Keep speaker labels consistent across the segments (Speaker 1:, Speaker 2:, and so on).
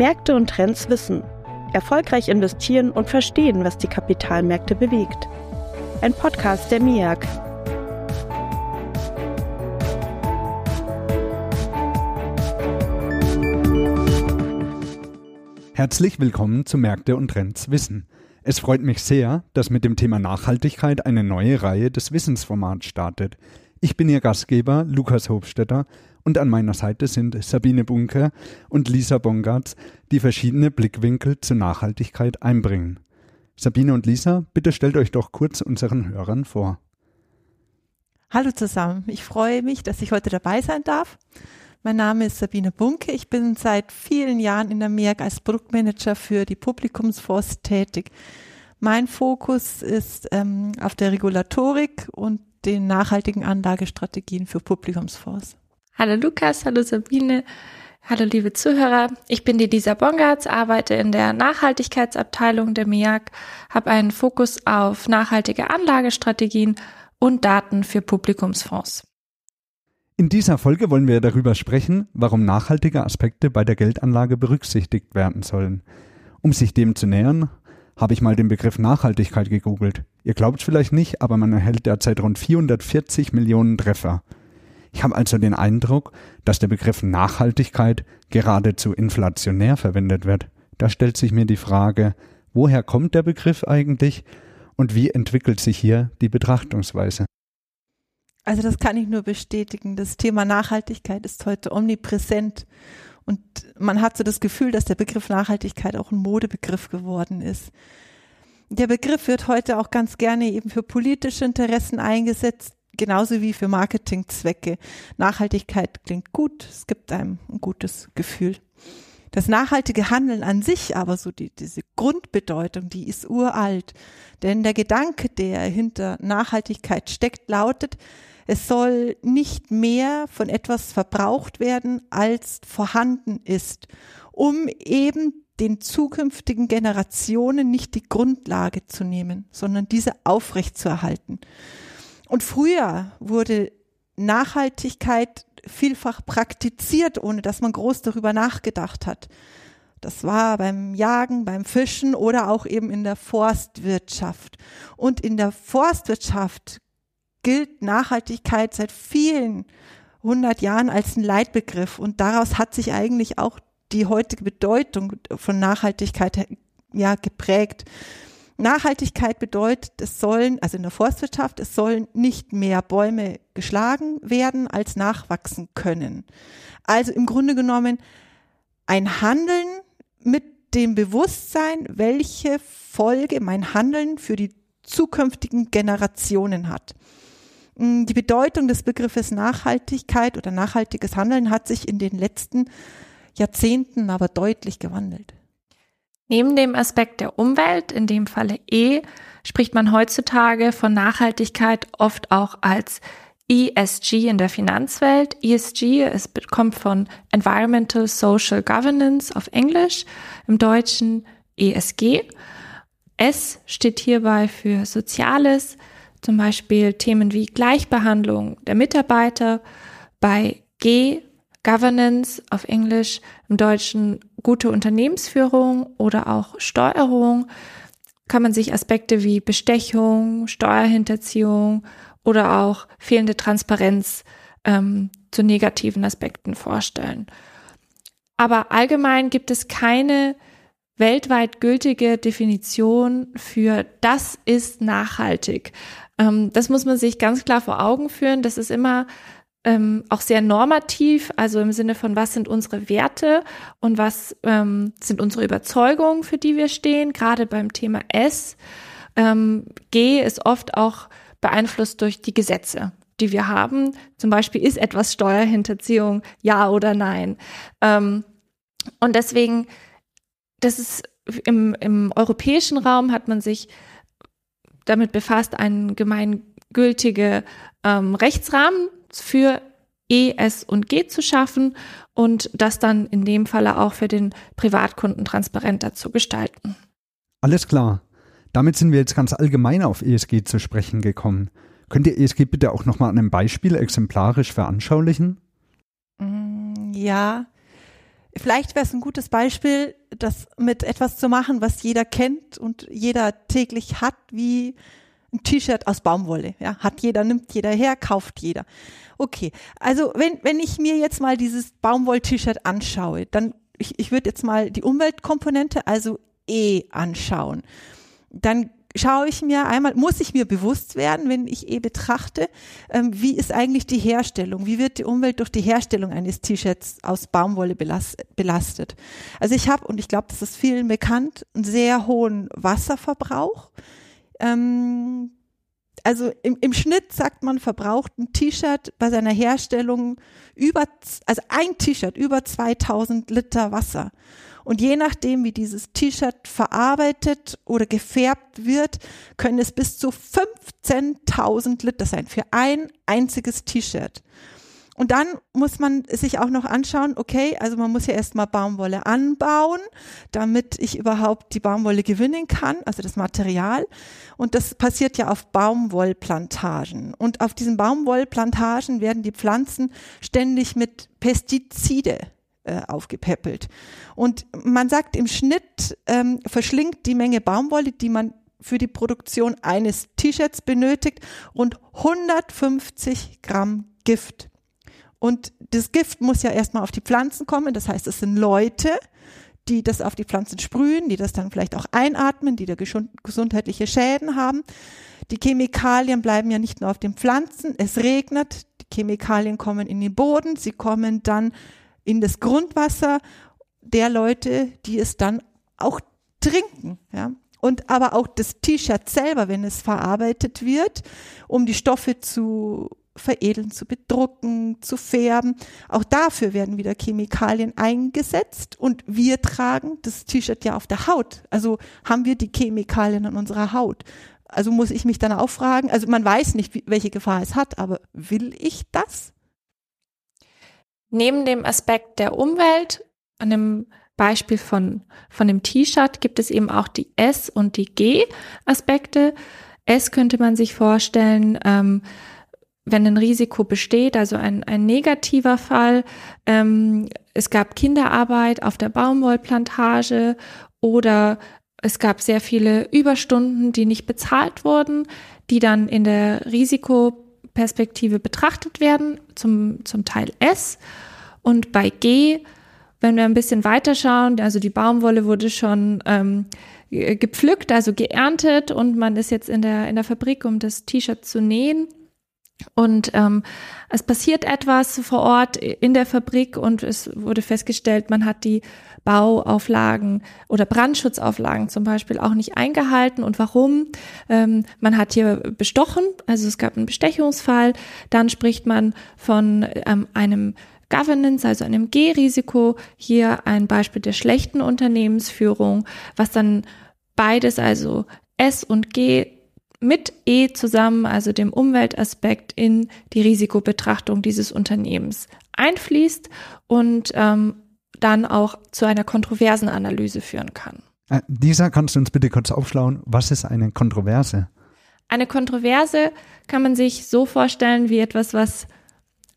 Speaker 1: Märkte und Trends wissen. Erfolgreich investieren und verstehen, was die Kapitalmärkte bewegt. Ein Podcast der MIAG.
Speaker 2: Herzlich willkommen zu Märkte und Trends Wissen. Es freut mich sehr, dass mit dem Thema Nachhaltigkeit eine neue Reihe des Wissensformats startet. Ich bin Ihr Gastgeber Lukas Hofstetter und an meiner Seite sind Sabine Bunker und Lisa Bongartz, die verschiedene Blickwinkel zur Nachhaltigkeit einbringen. Sabine und Lisa, bitte stellt euch doch kurz unseren Hörern vor.
Speaker 3: Hallo zusammen, ich freue mich, dass ich heute dabei sein darf. Mein Name ist Sabine Bunke. Ich bin seit vielen Jahren in der MERG als Produktmanager für die Publikumsfonds tätig. Mein Fokus ist ähm, auf der Regulatorik und den nachhaltigen Anlagestrategien für Publikumsfonds.
Speaker 4: Hallo Lukas, hallo Sabine, hallo liebe Zuhörer. Ich bin die Lisa Bongartz, arbeite in der Nachhaltigkeitsabteilung der MIAG, habe einen Fokus auf nachhaltige Anlagestrategien und Daten für Publikumsfonds.
Speaker 2: In dieser Folge wollen wir darüber sprechen, warum nachhaltige Aspekte bei der Geldanlage berücksichtigt werden sollen. Um sich dem zu nähern, habe ich mal den Begriff Nachhaltigkeit gegoogelt. Ihr glaubt es vielleicht nicht, aber man erhält derzeit rund 440 Millionen Treffer. Ich habe also den Eindruck, dass der Begriff Nachhaltigkeit geradezu inflationär verwendet wird. Da stellt sich mir die Frage, woher kommt der Begriff eigentlich und wie entwickelt sich hier die Betrachtungsweise?
Speaker 3: Also das kann ich nur bestätigen. Das Thema Nachhaltigkeit ist heute omnipräsent und man hat so das Gefühl, dass der Begriff Nachhaltigkeit auch ein Modebegriff geworden ist. Der Begriff wird heute auch ganz gerne eben für politische Interessen eingesetzt, genauso wie für Marketingzwecke. Nachhaltigkeit klingt gut, es gibt einem ein gutes Gefühl. Das nachhaltige Handeln an sich, aber so die, diese Grundbedeutung, die ist uralt. Denn der Gedanke, der hinter Nachhaltigkeit steckt, lautet, es soll nicht mehr von etwas verbraucht werden, als vorhanden ist, um eben den zukünftigen Generationen nicht die Grundlage zu nehmen, sondern diese aufrechtzuerhalten. Und früher wurde Nachhaltigkeit vielfach praktiziert, ohne dass man groß darüber nachgedacht hat. Das war beim Jagen, beim Fischen oder auch eben in der Forstwirtschaft. Und in der Forstwirtschaft gilt Nachhaltigkeit seit vielen hundert Jahren als ein Leitbegriff und daraus hat sich eigentlich auch die heutige Bedeutung von Nachhaltigkeit ja geprägt. Nachhaltigkeit bedeutet, es sollen, also in der Forstwirtschaft, es sollen nicht mehr Bäume geschlagen werden, als nachwachsen können. Also im Grunde genommen ein Handeln mit dem Bewusstsein, welche Folge mein Handeln für die zukünftigen Generationen hat. Mm, die Bedeutung des Begriffes Nachhaltigkeit oder nachhaltiges Handeln hat sich in den letzten Jahrzehnten aber deutlich gewandelt.
Speaker 4: Neben dem Aspekt der Umwelt, in dem Falle E, spricht man heutzutage von Nachhaltigkeit oft auch als ESG in der Finanzwelt. ESG es kommt von Environmental Social Governance auf Englisch, im Deutschen ESG. S steht hierbei für Soziales, zum Beispiel Themen wie Gleichbehandlung der Mitarbeiter, bei G Governance auf Englisch, im Deutschen gute Unternehmensführung oder auch Steuerung, kann man sich Aspekte wie Bestechung, Steuerhinterziehung oder auch fehlende Transparenz ähm, zu negativen Aspekten vorstellen. Aber allgemein gibt es keine weltweit gültige Definition für das ist nachhaltig. Ähm, das muss man sich ganz klar vor Augen führen. Das ist immer ähm, auch sehr normativ, also im Sinne von, was sind unsere Werte und was ähm, sind unsere Überzeugungen, für die wir stehen, gerade beim Thema S. Ähm, G ist oft auch beeinflusst durch die Gesetze, die wir haben. Zum Beispiel ist etwas Steuerhinterziehung, ja oder nein. Ähm, und deswegen, das ist im, im europäischen Raum hat man sich damit befasst, einen gemeingültige ähm, Rechtsrahmen für E, S und G zu schaffen und das dann in dem Falle auch für den Privatkunden transparenter zu gestalten.
Speaker 2: Alles klar. Damit sind wir jetzt ganz allgemein auf ESG zu sprechen gekommen. Könnt ihr ESG bitte auch nochmal an einem Beispiel exemplarisch veranschaulichen?
Speaker 3: Mm, ja, Vielleicht wäre es ein gutes Beispiel, das mit etwas zu machen, was jeder kennt und jeder täglich hat, wie ein T-Shirt aus Baumwolle. Ja, hat jeder, nimmt jeder her, kauft jeder. Okay, also wenn, wenn ich mir jetzt mal dieses Baumwoll-T-Shirt anschaue, dann, ich, ich würde jetzt mal die Umweltkomponente, also E anschauen. Dann schaue ich mir einmal, muss ich mir bewusst werden, wenn ich eh betrachte, ähm, wie ist eigentlich die Herstellung? Wie wird die Umwelt durch die Herstellung eines T-Shirts aus Baumwolle belastet? Also ich habe, und ich glaube, das ist vielen bekannt, einen sehr hohen Wasserverbrauch. Ähm, also im, im Schnitt sagt man, verbraucht ein T-Shirt bei seiner Herstellung über, also ein T-Shirt über 2000 Liter Wasser. Und je nachdem, wie dieses T-Shirt verarbeitet oder gefärbt wird, können es bis zu 15.000 Liter sein für ein einziges T-Shirt. Und dann muss man sich auch noch anschauen, okay, also man muss ja erstmal Baumwolle anbauen, damit ich überhaupt die Baumwolle gewinnen kann, also das Material. Und das passiert ja auf Baumwollplantagen. Und auf diesen Baumwollplantagen werden die Pflanzen ständig mit Pestizide äh, aufgepäppelt. Und man sagt, im Schnitt ähm, verschlingt die Menge Baumwolle, die man für die Produktion eines T-Shirts benötigt, rund 150 Gramm Gift. Und das Gift muss ja erstmal auf die Pflanzen kommen. Das heißt, es sind Leute, die das auf die Pflanzen sprühen, die das dann vielleicht auch einatmen, die da gesundheitliche Schäden haben. Die Chemikalien bleiben ja nicht nur auf den Pflanzen. Es regnet, die Chemikalien kommen in den Boden, sie kommen dann in das Grundwasser der Leute, die es dann auch trinken, ja. Und aber auch das T-Shirt selber, wenn es verarbeitet wird, um die Stoffe zu veredeln, zu bedrucken, zu färben. Auch dafür werden wieder Chemikalien eingesetzt und wir tragen das T-Shirt ja auf der Haut. Also haben wir die Chemikalien an unserer Haut. Also muss ich mich dann auch fragen, also man weiß nicht, welche Gefahr es hat, aber will ich das?
Speaker 4: Neben dem Aspekt der Umwelt, an dem Beispiel von, von dem T-Shirt, gibt es eben auch die S- und die G-Aspekte. S könnte man sich vorstellen, ähm, wenn ein Risiko besteht, also ein, ein negativer Fall, ähm, es gab Kinderarbeit auf der Baumwollplantage oder es gab sehr viele Überstunden, die nicht bezahlt wurden, die dann in der Risikoperspektive betrachtet werden, zum, zum Teil S. Und bei G, wenn wir ein bisschen weiter schauen, also die Baumwolle wurde schon ähm, gepflückt, also geerntet und man ist jetzt in der, in der Fabrik, um das T-Shirt zu nähen. Und ähm, es passiert etwas vor Ort in der Fabrik und es wurde festgestellt, man hat die Bauauflagen oder Brandschutzauflagen zum Beispiel auch nicht eingehalten. Und warum? Ähm, man hat hier bestochen, also es gab einen Bestechungsfall. Dann spricht man von ähm, einem Governance, also einem G-Risiko. Hier ein Beispiel der schlechten Unternehmensführung, was dann beides, also S und G mit E zusammen, also dem Umweltaspekt, in die Risikobetrachtung dieses Unternehmens einfließt und ähm, dann auch zu einer kontroversen Analyse führen kann.
Speaker 2: Äh, Lisa, kannst du uns bitte kurz aufschlauen, was ist eine Kontroverse?
Speaker 4: Eine Kontroverse kann man sich so vorstellen wie etwas, was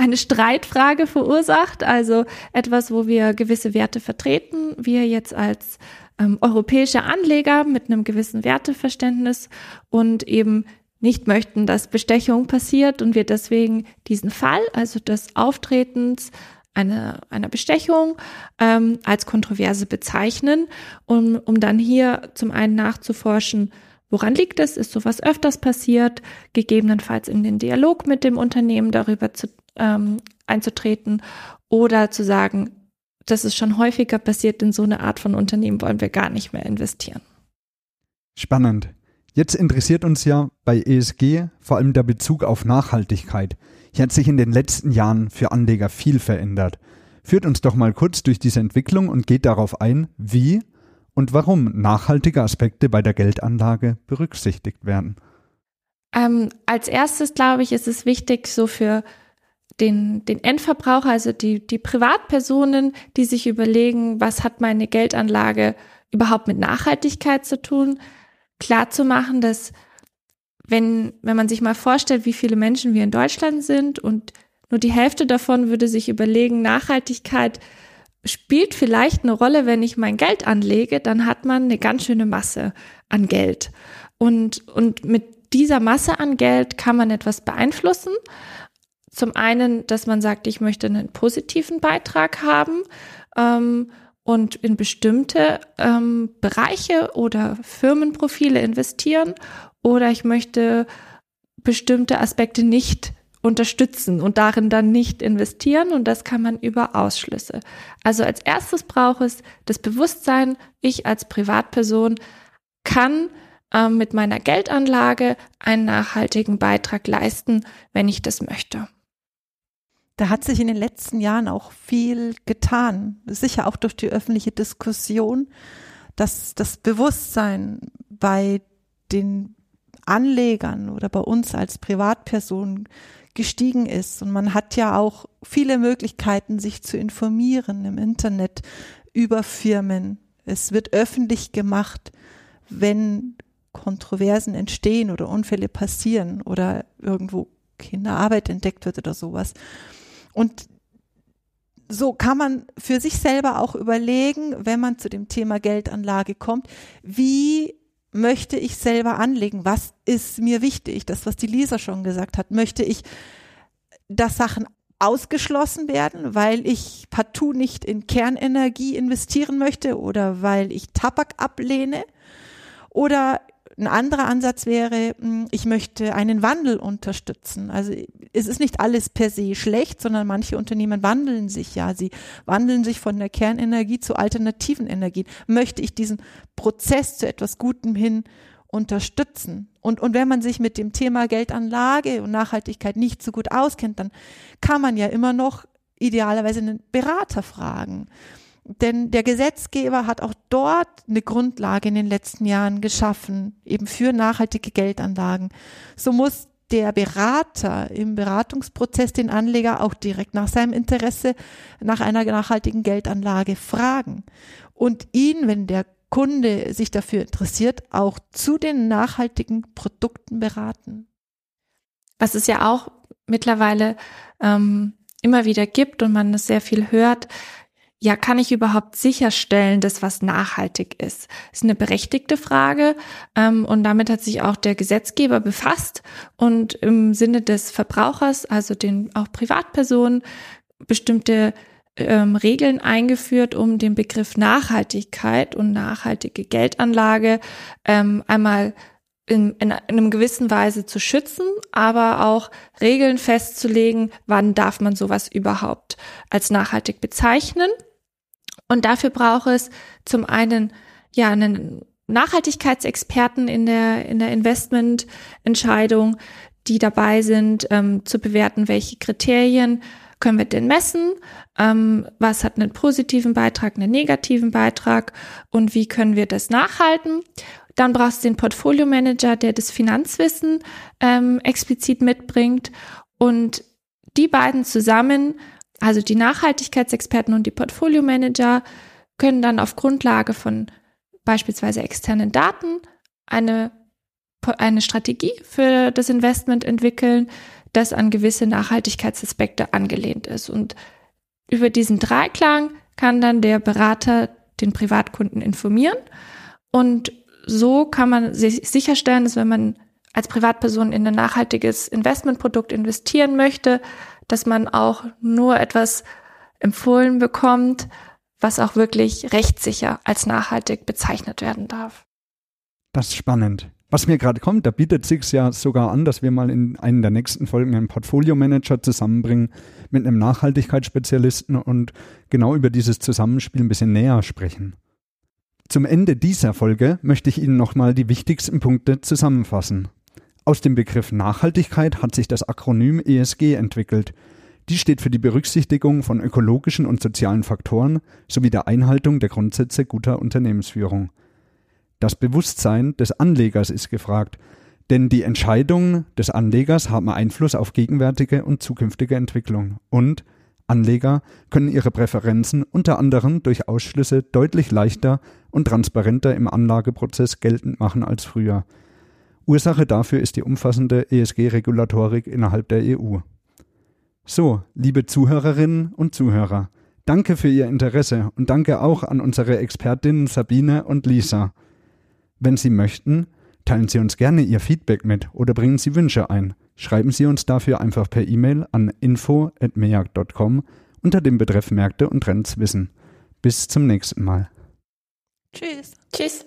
Speaker 4: eine Streitfrage verursacht, also etwas, wo wir gewisse Werte vertreten, wir jetzt als ähm, europäische Anleger mit einem gewissen Werteverständnis und eben nicht möchten, dass Bestechung passiert und wir deswegen diesen Fall, also des Auftretens einer, einer Bestechung, ähm, als Kontroverse bezeichnen, um, um dann hier zum einen nachzuforschen, woran liegt es, ist sowas öfters passiert, gegebenenfalls in den Dialog mit dem Unternehmen darüber zu, ähm, einzutreten oder zu sagen, das ist schon häufiger passiert, in so eine Art von Unternehmen wollen wir gar nicht mehr investieren.
Speaker 2: Spannend. Jetzt interessiert uns ja bei ESG vor allem der Bezug auf Nachhaltigkeit. Hier hat sich in den letzten Jahren für Anleger viel verändert. Führt uns doch mal kurz durch diese Entwicklung und geht darauf ein, wie und warum nachhaltige Aspekte bei der Geldanlage berücksichtigt werden.
Speaker 4: Ähm, als erstes, glaube ich, ist es wichtig, so für den, den Endverbraucher, also die, die Privatpersonen, die sich überlegen, was hat meine Geldanlage überhaupt mit Nachhaltigkeit zu tun, klar zu machen, dass wenn, wenn man sich mal vorstellt, wie viele Menschen wir in Deutschland sind und nur die Hälfte davon würde sich überlegen, Nachhaltigkeit spielt vielleicht eine Rolle, wenn ich mein Geld anlege, dann hat man eine ganz schöne Masse an Geld. Und, und mit dieser Masse an Geld kann man etwas beeinflussen. Zum einen, dass man sagt, ich möchte einen positiven Beitrag haben ähm, und in bestimmte ähm, Bereiche oder Firmenprofile investieren oder ich möchte bestimmte Aspekte nicht unterstützen und darin dann nicht investieren und das kann man über Ausschlüsse. Also als erstes braucht es das Bewusstsein, ich als Privatperson kann äh, mit meiner Geldanlage einen nachhaltigen Beitrag leisten, wenn ich das möchte.
Speaker 3: Da hat sich in den letzten Jahren auch viel getan, sicher auch durch die öffentliche Diskussion, dass das Bewusstsein bei den Anlegern oder bei uns als Privatpersonen gestiegen ist. Und man hat ja auch viele Möglichkeiten, sich zu informieren im Internet über Firmen. Es wird öffentlich gemacht, wenn Kontroversen entstehen oder Unfälle passieren oder irgendwo Kinderarbeit entdeckt wird oder sowas. Und so kann man für sich selber auch überlegen, wenn man zu dem Thema Geldanlage kommt, wie möchte ich selber anlegen? Was ist mir wichtig? Das, was die Lisa schon gesagt hat. Möchte ich, dass Sachen ausgeschlossen werden, weil ich partout nicht in Kernenergie investieren möchte oder weil ich Tabak ablehne? Oder ein anderer Ansatz wäre, hm, ich möchte einen Wandel unterstützen. Also es ist nicht alles per se schlecht, sondern manche Unternehmen wandeln sich ja. Sie wandeln sich von der Kernenergie zu alternativen Energien. Möchte ich diesen Prozess zu etwas Gutem hin unterstützen? Und, und wenn man sich mit dem Thema Geldanlage und Nachhaltigkeit nicht so gut auskennt, dann kann man ja immer noch idealerweise einen Berater fragen. Denn der Gesetzgeber hat auch dort eine Grundlage in den letzten Jahren geschaffen, eben für nachhaltige Geldanlagen. So muss der Berater im Beratungsprozess den Anleger auch direkt nach seinem Interesse nach einer nachhaltigen Geldanlage fragen und ihn, wenn der Kunde sich dafür interessiert, auch zu den nachhaltigen Produkten beraten.
Speaker 4: Was es ja auch mittlerweile ähm, immer wieder gibt und man es sehr viel hört, ja, kann ich überhaupt sicherstellen, dass was nachhaltig ist? Ist eine berechtigte Frage ähm, und damit hat sich auch der Gesetzgeber befasst und im Sinne des Verbrauchers, also den auch Privatpersonen, bestimmte ähm, Regeln eingeführt, um den Begriff Nachhaltigkeit und nachhaltige Geldanlage ähm, einmal in, in, in einem gewissen Weise zu schützen, aber auch Regeln festzulegen, wann darf man sowas überhaupt als nachhaltig bezeichnen. Und dafür braucht es zum einen ja einen Nachhaltigkeitsexperten in der in der Investmententscheidung, die dabei sind, ähm, zu bewerten, welche Kriterien können wir denn messen, ähm, was hat einen positiven Beitrag, einen negativen Beitrag und wie können wir das nachhalten. Dann brauchst du den Portfolio Manager, der das Finanzwissen ähm, explizit mitbringt und die beiden zusammen also die Nachhaltigkeitsexperten und die Portfolio-Manager können dann auf Grundlage von beispielsweise externen Daten eine, eine Strategie für das Investment entwickeln, das an gewisse Nachhaltigkeitsaspekte angelehnt ist. Und über diesen Dreiklang kann dann der Berater den Privatkunden informieren. Und so kann man sich sicherstellen, dass wenn man als Privatperson in ein nachhaltiges Investmentprodukt investieren möchte, dass man auch nur etwas empfohlen bekommt, was auch wirklich rechtssicher als nachhaltig bezeichnet werden darf.
Speaker 2: Das ist spannend. Was mir gerade kommt, da bietet sich ja sogar an, dass wir mal in einen der nächsten Folgen einen Portfolio-Manager zusammenbringen mit einem Nachhaltigkeitsspezialisten und genau über dieses Zusammenspiel ein bisschen näher sprechen. Zum Ende dieser Folge möchte ich Ihnen nochmal die wichtigsten Punkte zusammenfassen. Aus dem Begriff Nachhaltigkeit hat sich das Akronym ESG entwickelt. Die steht für die Berücksichtigung von ökologischen und sozialen Faktoren sowie der Einhaltung der Grundsätze guter Unternehmensführung. Das Bewusstsein des Anlegers ist gefragt, denn die Entscheidungen des Anlegers haben Einfluss auf gegenwärtige und zukünftige Entwicklung und Anleger können ihre Präferenzen unter anderem durch Ausschlüsse deutlich leichter und transparenter im Anlageprozess geltend machen als früher. Ursache dafür ist die umfassende ESG-Regulatorik innerhalb der EU. So, liebe Zuhörerinnen und Zuhörer, Danke für Ihr Interesse und danke auch an unsere Expertinnen Sabine und Lisa. Wenn Sie möchten, teilen Sie uns gerne Ihr Feedback mit oder bringen Sie Wünsche ein. Schreiben Sie uns dafür einfach per E-Mail an info.meag.com unter dem Betreff Märkte und Trends wissen. Bis zum nächsten Mal.
Speaker 3: Tschüss.
Speaker 4: Tschüss.